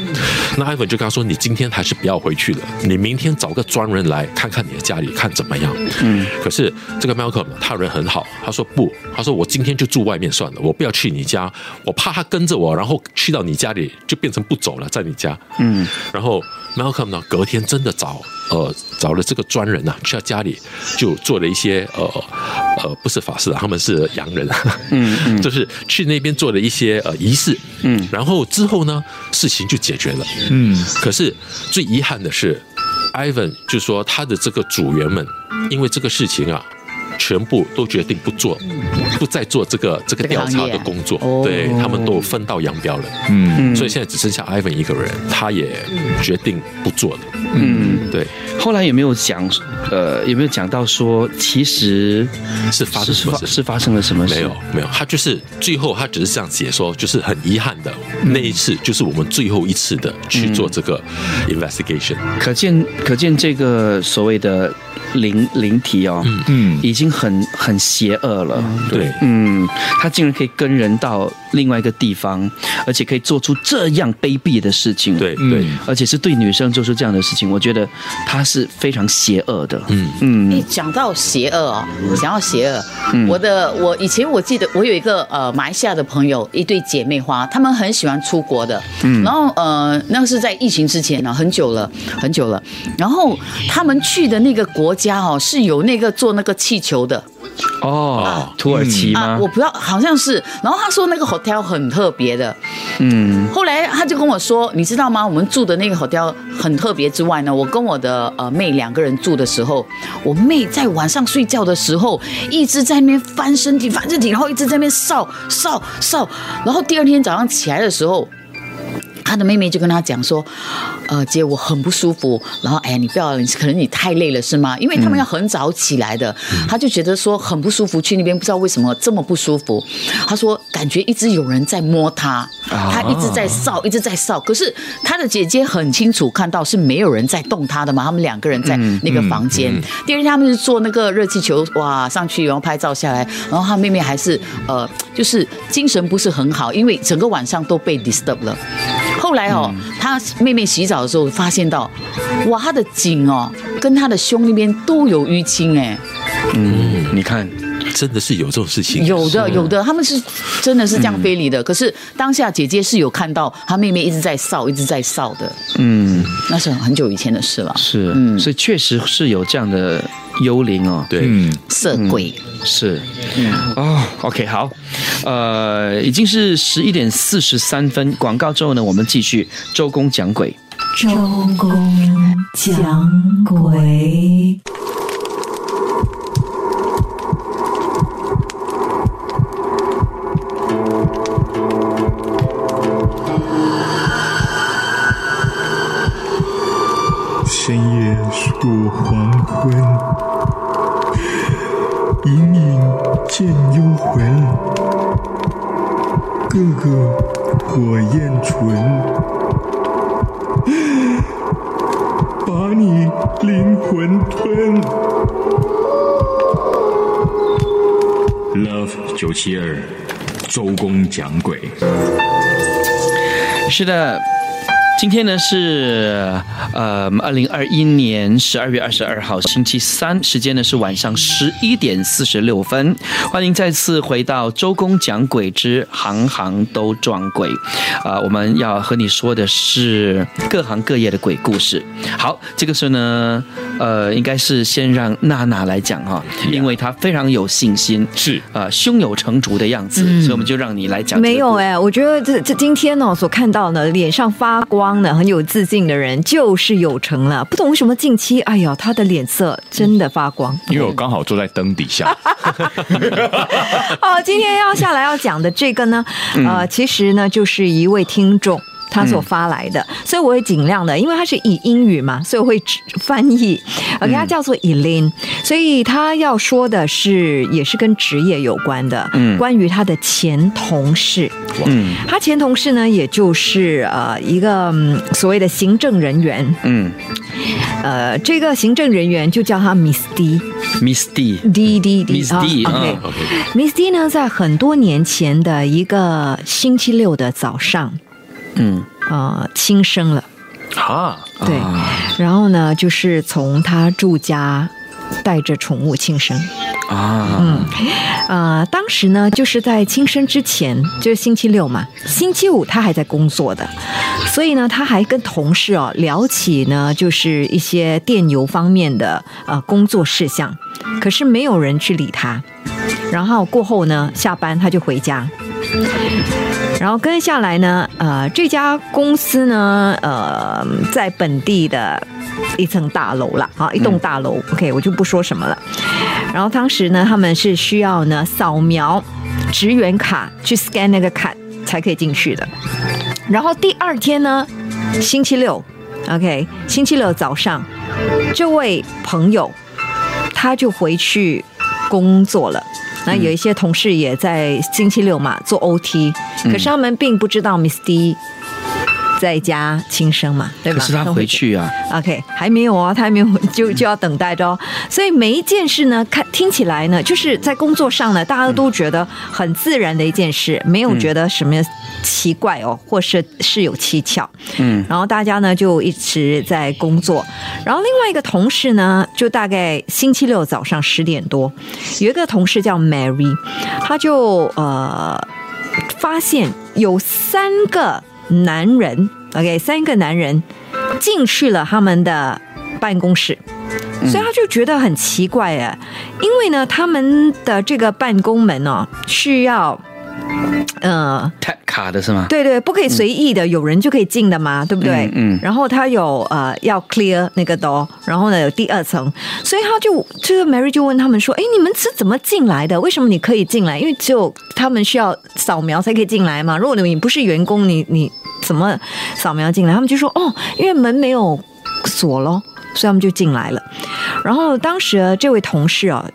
S6: 那 Ivan 就跟他说：“你今天还是不要回去了，你明天找个专人来看看你的家里，看怎么样。”嗯，可是这个 Malcolm 他人很好，他说不，他说我今天就住外面算了，我不要去你家，我怕他跟着我，然后去到你家里就变成不走了，在你家。嗯，然后 Malcolm 呢，隔天真的找呃找了这个专人呢，去他家里就做了一些呃呃不是法师，他们是洋人，嗯嗯，就是去那边做了一些呃仪式，嗯，然后之后呢，事情就解决了，嗯，可是最遗憾的是，Ivan 就说他的这个组员们因为这个事情啊。全部都决定不做，不再做这个这个调查的工作，对他们都分道扬镳了。嗯，所以现在只剩下 Ivan 一个人，他也决定不做了。嗯，对。
S1: 后来有没有讲？呃，有没有讲到说，其实
S6: 是发生什么事？
S1: 是发生了什么事？
S6: 没有，没有。他就是最后，他只是这样解说，就是很遗憾的那一次，就是我们最后一次的去做这个 investigation。
S1: 可见，可见这个所谓的。灵灵体哦，嗯，已经很很邪恶了，
S6: 对，
S1: 嗯，他竟然可以跟人到另外一个地方，而且可以做出这样卑鄙的事情，
S6: 对对，
S1: 而且是对女生做出这样的事情，我觉得他是非常邪恶的，
S2: 嗯。嗯。你讲到邪恶哦，讲到邪恶，我的我以前我记得我有一个呃马来西亚的朋友，一对姐妹花，她们很喜欢出国的，嗯，然后呃那个是在疫情之前呢，很久了很久了，然后他们去的那个国家。家哦是有那个做那个气球的
S1: 哦，土耳其吗？
S2: 我不要，好像是。然后他说那个 hotel 很特别的，嗯。后来他就跟我说，你知道吗？我们住的那个 hotel 很特别之外呢，我跟我的呃妹两个人住的时候，我妹在晚上睡觉的时候一直在那边翻身体翻身体，然后一直在那边扫扫扫，然后第二天早上起来的时候。他的妹妹就跟他讲说：“呃，姐，我很不舒服。然后，哎呀，你不要，你可能你太累了是吗？因为他们要很早起来的。他就觉得说很不舒服，去那边不知道为什么这么不舒服。他说感觉一直有人在摸他，他一直在扫，一直在扫。可是他的姐姐很清楚看到是没有人在动他的嘛。他们两个人在那个房间。第二天他们是坐那个热气球哇上去，然后拍照下来。然后他妹妹还是呃，就是精神不是很好，因为整个晚上都被 disturb 了。”后来哦，他妹妹洗澡的时候发现到，哇，他的颈哦跟他的胸那边都有淤青哎。
S1: 嗯，你看，
S6: 真的是有这种事情。
S2: 有的，有的，他们是真的是这样非礼的。可是当下姐姐是有看到她妹妹一直在扫，一直在扫的。嗯，那是很久以前的事了。
S1: 是，嗯，所以确实是有这样的。幽灵哦，
S6: 对，
S2: 色鬼
S1: 是，哦，OK，好，呃，已经是十一点四十三分，广告之后呢，我们继续周公讲鬼。
S9: 周公讲鬼。
S10: 深夜过黄昏，隐隐见幽魂。个个火焰唇，把你灵魂吞。
S11: Love 九七二，周公讲鬼。
S1: 是的。今天呢是呃二零二一年十二月二十二号星期三，时间呢是晚上十一点四十六分。欢迎再次回到周公讲鬼之行行都撞鬼，啊，我们要和你说的是各行各业的鬼故事。好，这个时候呢，呃，应该是先让娜娜来讲哈，因为她非常有信心，
S6: 是
S1: 啊，胸有成竹的样子，所以我们就让你来讲。
S3: 没有哎，我觉得这这今天呢所看到呢，脸上发光。光的很有自信的人就是有成了，不懂为什么近期，哎呀，他的脸色真的发光。
S5: 因为我刚好坐在灯底下。
S3: 哦，今天要下来要讲的这个呢，呃，其实呢就是一位听众。他所发来的，所以我会尽量的，因为他是以英语嘛，所以我会翻译。OK，他叫做 Elin，所以他要说的是也是跟职业有关的，嗯，关于他的前同事，嗯，他前同事呢，也就是呃一个所谓的行政人员，嗯，呃，这个行政人员就叫他 Miss
S1: D，Miss
S3: D，D D
S1: D，Miss
S3: D，OK，Miss D 呢，在很多年前的一个星期六的早上。嗯，呃，轻生了，啊，对，然后呢，就是从他住家带着宠物轻生，啊，嗯，呃，当时呢，就是在轻生之前，就是星期六嘛，星期五他还在工作的，所以呢，他还跟同事哦聊起呢，就是一些电邮方面的呃工作事项，可是没有人去理他，然后过后呢，下班他就回家。然后跟下来呢，呃，这家公司呢，呃，在本地的一层大楼了，啊，一栋大楼，OK，我就不说什么了。然后当时呢，他们是需要呢扫描职员卡去 scan 那个卡才可以进去的。然后第二天呢，星期六，OK，星期六早上，这位朋友他就回去工作了。那有一些同事也在星期六嘛做 OT，可是他们并不知道 Miss D 在家轻生嘛，对吧？
S1: 可是他回去啊
S3: ，OK，还没有啊，他还没有就 就要等待着哦。所以每一件事呢，看听起来呢，就是在工作上呢，大家都觉得很自然的一件事，没有觉得什么。奇怪哦，或是是有蹊跷，嗯，然后大家呢就一直在工作，然后另外一个同事呢，就大概星期六早上十点多，有一个同事叫 Mary，他就呃发现有三个男人，OK，三个男人进去了他们的办公室，所以他就觉得很奇怪哎，因为呢他们的这个办公门哦需要。
S1: 嗯，太卡的是吗？
S3: 对对，不可以随意的，有人就可以进的嘛，对不对？嗯。然后他有呃要 clear 那个 door，然后呢有第二层，所以他就这个 Mary 就问他们说：“哎，你们是怎么进来的？为什么你可以进来？因为只有他们需要扫描才可以进来嘛。如果你不是员工，你你怎么扫描进来？”他们就说：“哦，因为门没有锁咯，所以他们就进来了。”然后当时这位同事啊。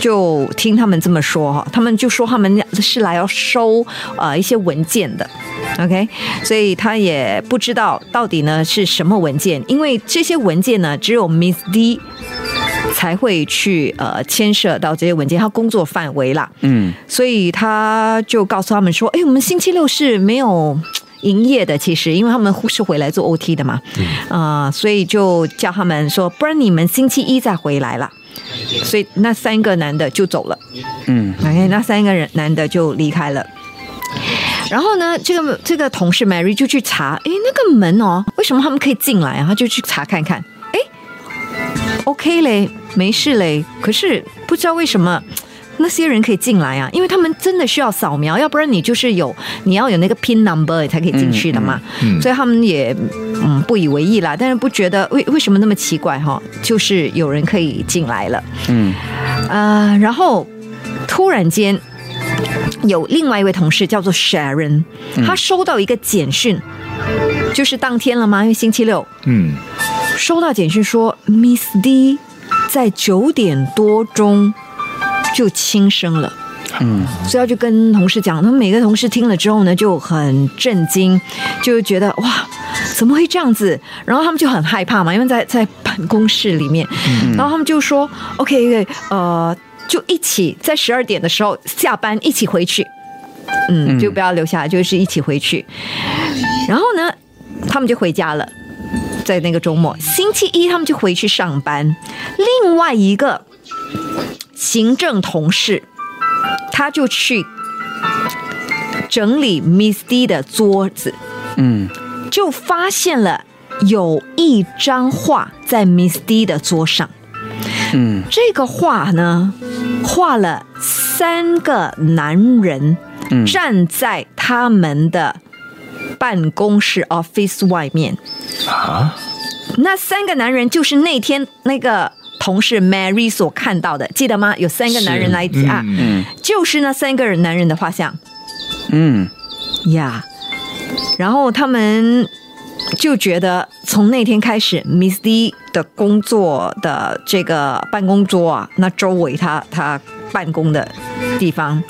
S3: 就听他们这么说哈，他们就说他们是来要收呃一些文件的，OK，所以他也不知道到底呢是什么文件，因为这些文件呢只有 Miss D 才会去呃牵涉到这些文件，他工作范围啦，嗯，所以他就告诉他们说，哎，我们星期六是没有营业的，其实因为他们是回来做 OT 的嘛，啊，所以就叫他们说，不然你们星期一再回来了。所以那三个男的就走了，嗯，OK，那三个人男的就离开了。然后呢，这个这个同事 Mary 就去查，哎，那个门哦，为什么他们可以进来啊？他就去查看看，哎，OK 嘞，没事嘞。可是不知道为什么。那些人可以进来啊，因为他们真的需要扫描，要不然你就是有你要有那个 pin number 才可以进去的嘛。所以他们也嗯不以为意啦，但是不觉得为为什么那么奇怪哈？就是有人可以进来了。嗯啊，然后突然间有另外一位同事叫做 Sharon，他收到一个简讯，就是当天了吗？因为星期六。嗯，收到简讯说 Miss D 在九点多钟。就轻生了，嗯，所以他就跟同事讲，他们每个同事听了之后呢，就很震惊，就觉得哇，怎么会这样子？然后他们就很害怕嘛，因为在在办公室里面，然后他们就说，OK，呃，就一起在十二点的时候下班一起回去，嗯，就不要留下来，就是一起回去。然后呢，他们就回家了，在那个周末，星期一他们就回去上班。另外一个。行政同事，他就去整理 Miss D 的桌子，嗯，就发现了有一张画在 Miss D 的桌上，嗯，这个画呢，画了三个男人站在他们的办公室 office 外面。啊，那三个男人就是那天那个。同事 Mary 所看到的，记得吗？有三个男人来啊，就是那三个人男人的画像。嗯，呀，然后他们就觉得从那天开始，Miss D 的工作的这个办公桌啊，那周围他他办公的地方，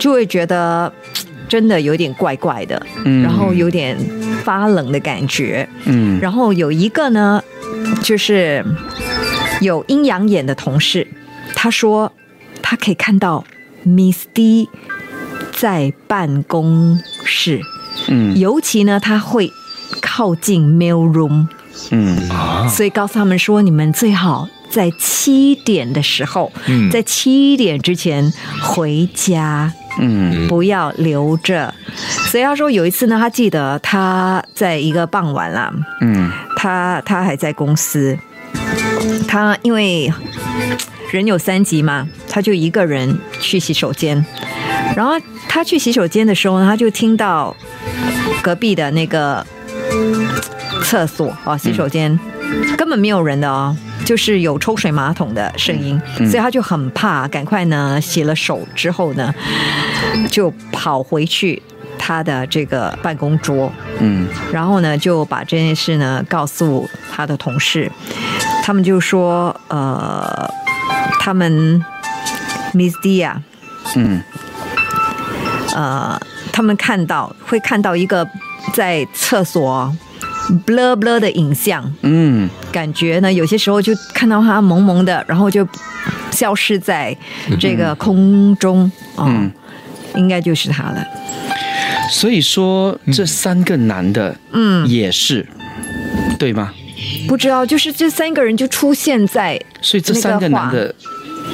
S3: 就会觉得真的有点怪怪的，
S1: 嗯。
S3: 然后有点发冷的感觉。
S1: 嗯。
S3: 然后有一个呢，就是有阴阳眼的同事，他说他可以看到 Miss D 在办公室，
S1: 嗯。
S3: 尤其呢，他会靠近 mail room，
S1: 嗯。
S5: 啊，
S3: 所以告诉他们说，你们最好在七点的时候，
S5: 嗯。
S3: 在七点之前回家。
S1: 嗯。
S3: 不要留着。所以他说有一次呢，他记得他在一个傍晚啦，
S1: 嗯。
S3: 他他还在公司，他因为人有三急嘛，他就一个人去洗手间，然后他去洗手间的时候呢，他就听到隔壁的那个厕所哦，洗手间、根本没有人的哦。就是有抽水马桶的声音，
S1: 嗯。
S3: 所以他就很怕，赶快呢洗了手之后呢，就跑回去他的这个办公桌，
S1: 嗯。
S3: 然后呢，就把这件事呢告诉他的同事，他们就说，呃，他们 Miss D 啊，
S1: 嗯
S3: 呃，他们看到会看到一个在厕所 blur blur 的影像，
S1: 嗯
S3: 感觉呢有些时候就看到他蒙蒙的，然后就消失在这个空中，哦，
S1: 嗯，
S3: 应该就是他了。
S1: 所以说这三个男的，
S3: 嗯
S1: 也是对吗？
S3: 不知道，就是这三个人就出现在
S1: 所以这三个男的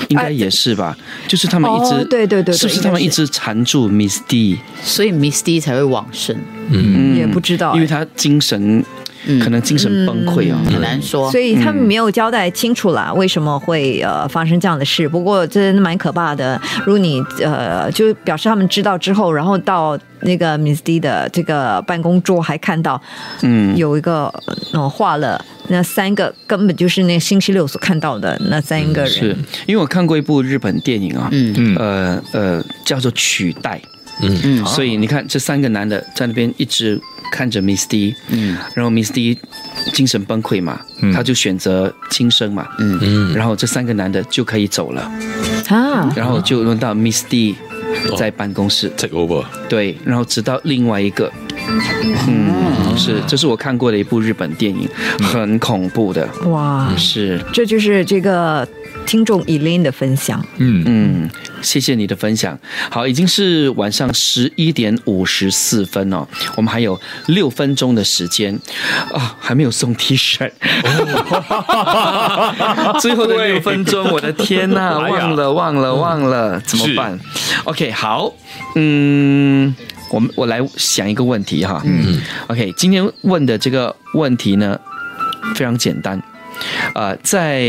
S1: 应该也是吧？就是他们一直
S3: 哦对对对对
S1: 是不是他们一直缠住 Miss D？
S2: 所以 Miss D 才会往生，
S1: 嗯。
S3: 也不知道
S1: 因为他精神可能精神崩溃啊，
S2: 很难说。
S3: 所以他们没有交代清楚啦，为什么会呃发生这样的事。不过真的蛮可怕的。如果你呃就表示他们知道之后，然后到那个 Miss D 的这个办公桌还看到，
S1: 嗯。
S3: 有一个呃画了那三个根本就是那星期六所看到的那三个人。
S1: 是。因为我看过一部日本电影啊，
S2: 嗯。
S5: 嗯。
S1: 呃呃，叫做《取代》。
S6: 嗯。
S2: 嗯
S1: 所以你看，这三个男的在那边一直看着 Miss D，
S2: 嗯。
S1: 然后 Miss D 精神崩溃嘛，
S5: 嗯。
S1: 他就选择轻生嘛，
S2: 嗯。
S6: 嗯，
S1: 然后这三个男的就可以走了，
S3: 啊，
S1: 然后就轮到 Miss D 在办公室
S6: ，take over，
S1: 对，然后直到另外一个，嗯，是，这是我看过的一部日本电影，很恐怖的，
S3: 哇，
S1: 是，
S3: 这就是这个听众 Elaine 的分享。
S5: 嗯
S1: 嗯，谢谢你的分享。好，已经是晚上十一点五十四分哦，我们还有六分钟的时间啊，还没有送 T 恤。最后的六分钟，我的天呐，忘了忘了忘了，怎么办？OK，好，嗯。我们我来想一个问题哈，嗯，OK，今天问的这个问题呢非常简单，呃，在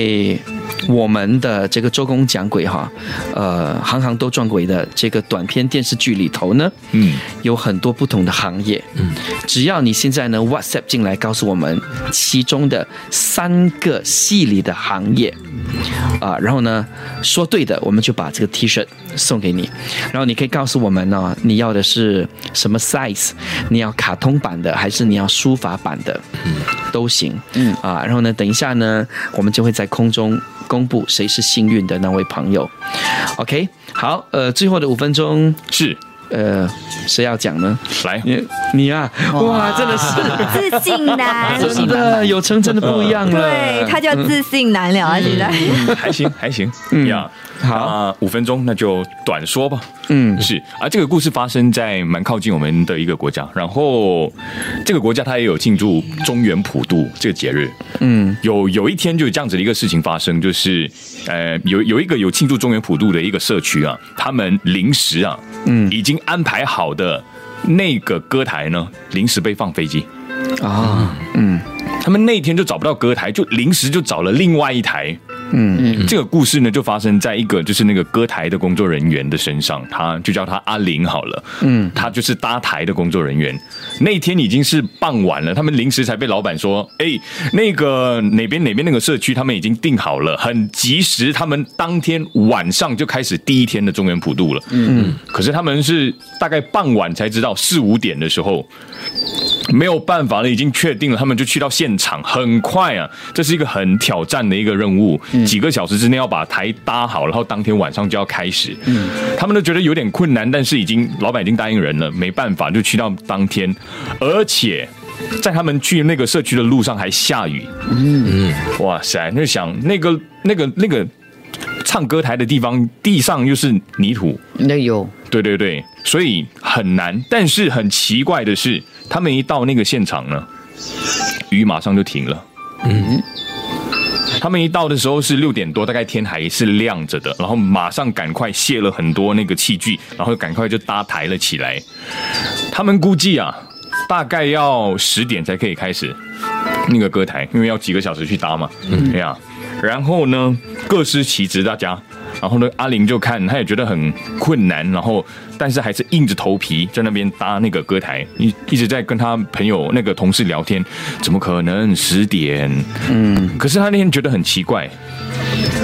S1: 我们的这个周公讲鬼哈，呃，行行都撞鬼的这个短片电视剧里头呢，
S5: 嗯，
S1: 有很多不同的行业，嗯，只要你现在呢 WhatsApp 进来告诉我们其中的三个系里的行业，啊、然后呢说对的，我们就把这个 T 恤送给你，然后你可以告诉我们呢、你要的是什么 size，你要卡通版的还是你要书法版的，嗯都行，
S2: 嗯。
S1: 啊，然后呢，等一下呢，我们就会在空中公布谁是幸运的那位朋友。OK，好，呃，最后的五分钟
S5: 是
S1: 呃，谁要讲呢？
S5: 来，
S1: 你你啊，哇，真的是
S3: 自信男，
S1: 真的有成真的不一样了。
S3: 对他叫自信男了啊，现在。
S5: 还行还行，
S1: 嗯
S5: 呀。
S1: 好
S5: 那五分钟那就短说吧。
S1: 嗯
S5: 是啊，这个故事发生在蛮靠近我们的一个国家，然后这个国家它也有庆祝中原普渡这个节日。
S1: 嗯
S5: 有有一天就有这样子的一个事情发生，就是呃有有一个有庆祝中原普渡的一个社区啊，他们临时啊，
S1: 嗯
S5: 已经安排好的那个歌台呢，临时被放飞机。
S1: 啊。嗯。
S5: 他们那天就找不到歌台，就临时就找了另外一台嗯嗯，这个故事呢，就发生在一个就是那个歌台的工作人员的身上，他就叫他阿玲好了。嗯，他就是搭台的工作人员。那天已经是傍晚了，他们临时才被老板说，哎，那个哪边哪边那个社区他们已经订好了，很及时，他们当天晚上就开始第一天的中原普渡了。嗯，可是他们是大概傍晚才知道，四五点的时候。没有办法了，已经确定了，他们就去到现场。很快啊，这是一个很挑战的一个任务，几个小时之内要把台搭好，然后当天晚上就要开始。嗯，他们都觉得有点困难，但是已经老板已经答应人了，没办法，就去到当天。而且在他们去那个社区的路上还下雨。嗯，哇塞，那想那个那个那个唱歌台的地方，地上又是泥土，
S2: 那有。
S5: 对对对，所以很难。但是很奇怪的是。他们一到那个现场呢，雨马上就停了。嗯，他们一到的时候是六点多，大概天还是亮着的，然后马上赶快卸了很多那个器具，然后赶快就搭台了起来。他们估计啊，大概要十点才可以开始那个歌台，因为要几个小时去搭嘛。嗯，这样。然后呢，各司其职，大家。然后呢，阿玲就看，他也觉得很困难，然后但是还是硬着头皮在那边搭那个歌台，一一直在跟他朋友那个同事聊天，怎么可能十点？嗯，可是他那天觉得很奇怪，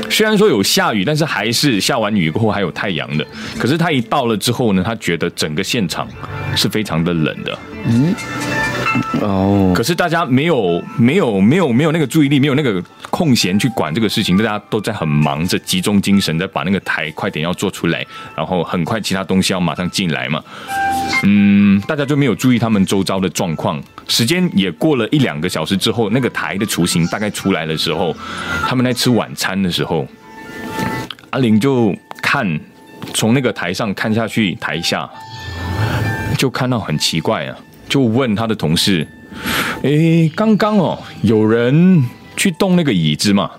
S5: 虽然说有下雨，但是还是下完雨过后还有太阳的。可是他一到了之后呢，他觉得整个现场是非常的冷的。嗯。哦，可是大家没有没有没有没有那个注意力，没有那个空闲去管这个事情，大家都在很忙着，集中精神在把那个台快点要做出来，然后很快其他东西要马上进来嘛。嗯，大家就没有注意他们周遭的状况。时间也过了一两个小时之后，那个台的雏形大概出来的时候，他们在吃晚餐的时候，阿玲就看从那个台上看下去台下，就看到很奇怪啊。就问他的同事：“哎，刚刚哦，有人去动那个椅子嘛？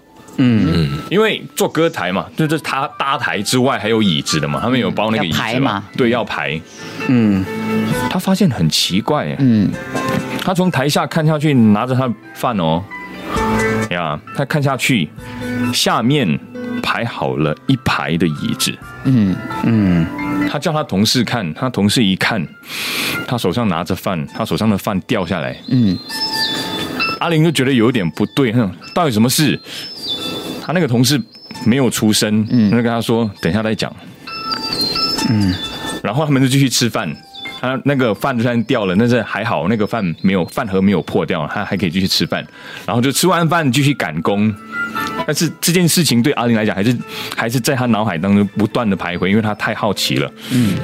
S5: 嗯嗯，因为做歌台嘛，就是他搭台之外还有椅子的嘛，他们有包那个椅子嘛？对，要排。嗯，他发现很奇怪，嗯，他从台下看下去，拿着他的饭哦，呀，他看下去，下面排好了一排的椅子。嗯嗯。”他叫他同事看，他同事一看，他手上拿着饭，他手上的饭掉下来。嗯，阿玲就觉得有点不对，哼，到底什么事？他那个同事没有出声，嗯，就跟他说等一下再讲。嗯，然后他们就继续吃饭，他那个饭虽然掉了，但是还好那个饭没有饭盒没有破掉，他还可以继续吃饭。然后就吃完饭继续赶工。但是这件事情对阿玲来讲，还是还是在他脑海当中不断的徘徊，因为他太好奇了。嗯，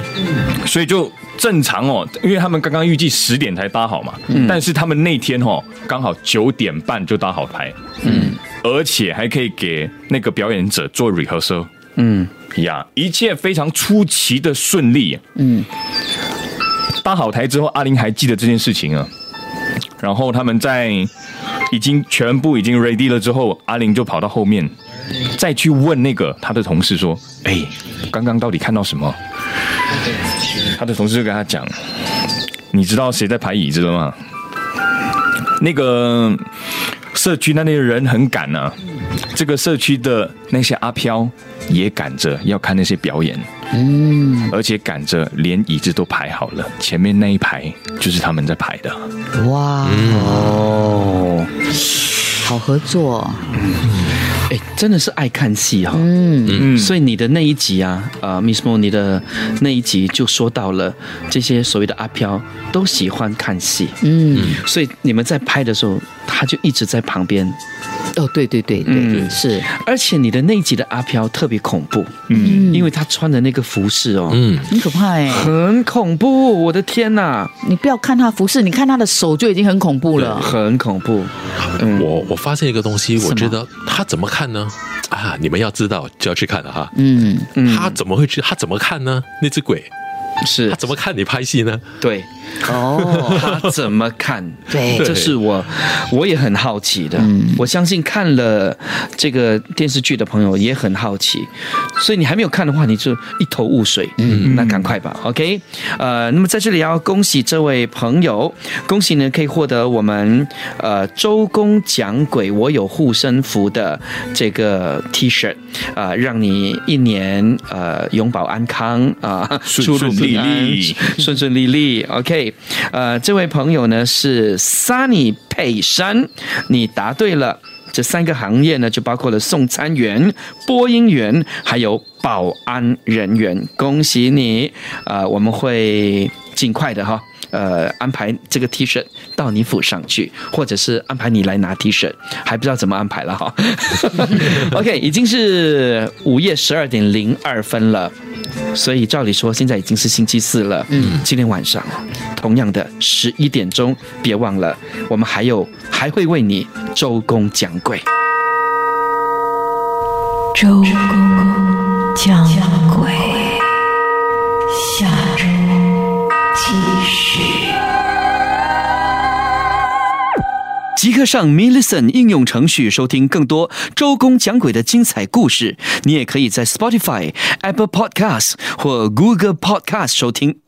S5: 所以就正常哦，因为他们刚刚预计十点才搭好嘛。嗯，但是他们那天哦，刚好九点半就搭好台。嗯，而且还可以给那个表演者做 rehearsal。嗯，呀，一切非常出奇的顺利。嗯，搭好台之后，阿玲还记得这件事情啊。然后他们在。已经全部已经 ready 了之后，阿玲就跑到后面，再去问那个他的同事说：“哎，刚刚到底看到什么？”他的同事就跟他讲：“你知道谁在排椅子了吗？那个社区那里的人很赶啊，这个社区的那些阿飘也赶着要看那些表演，嗯，而且赶着连椅子都排好了，前面那一排就是他们在排的。哇。哦！”
S2: 好合作，
S1: 哎，真的是爱看戏哈，嗯。嗯，所以你的那一集啊，呃，Miss Mo，你的那一集就说到了这些所谓的阿飘都喜欢看戏，嗯，所以你们在拍的时候，他就一直在旁边。
S2: 哦，对对对对，是，
S1: 而且你的那集的阿飘特别恐怖，嗯，因为他穿的那个服饰哦，嗯，
S2: 很可怕哎，
S1: 很恐怖，我的天哪！
S2: 你不要看他服饰，你看他的手就已经很恐怖了，
S1: 很恐怖。
S6: 我我发现一个东西，我觉得他怎么看呢？啊，你们要知道就要去看了哈。嗯，他怎么会去？他怎么看呢？那只鬼
S1: 是
S6: 他怎么看你拍戏呢？
S1: 对，
S2: 哦，
S1: 他怎么看？
S2: 对
S1: 这是我我也很好奇的。我相信看了这个电视剧的朋友也很好奇，所以你还没有看的话，你就一头雾水。嗯，那赶快吧。OK，呃，那么在这里要恭喜这位朋友，恭喜呢可以获得我们呃周公讲鬼我有护身符的这个 T 恤啊，让你一年呃永保安康啊，
S5: 顺
S1: 出入
S5: 顺利利
S1: 顺顺利利。OK，呃，这位朋友呢是 Sunny 佩珊，你答对了。这三个行业呢，就包括了送餐员、播音员，还有保安人员。恭喜你！呃，我们会尽快的哈，呃，安排这个 T 恤到你府上去，或者是安排你来拿 T 恤，还不知道怎么安排了哈。OK，已经是午夜十二点零二分了。所以照理说，现在已经是星期四了。嗯，今天晚上同样的十一点钟，别忘了，我们还有还会为你周公讲鬼。
S9: 周公讲鬼，下周继续。
S1: 即刻上 m i l l i c e n 应用程序收听更多周公讲鬼的精彩故事。你也可以在 Spotify、Apple Podcasts 或 Google Podcasts 收听。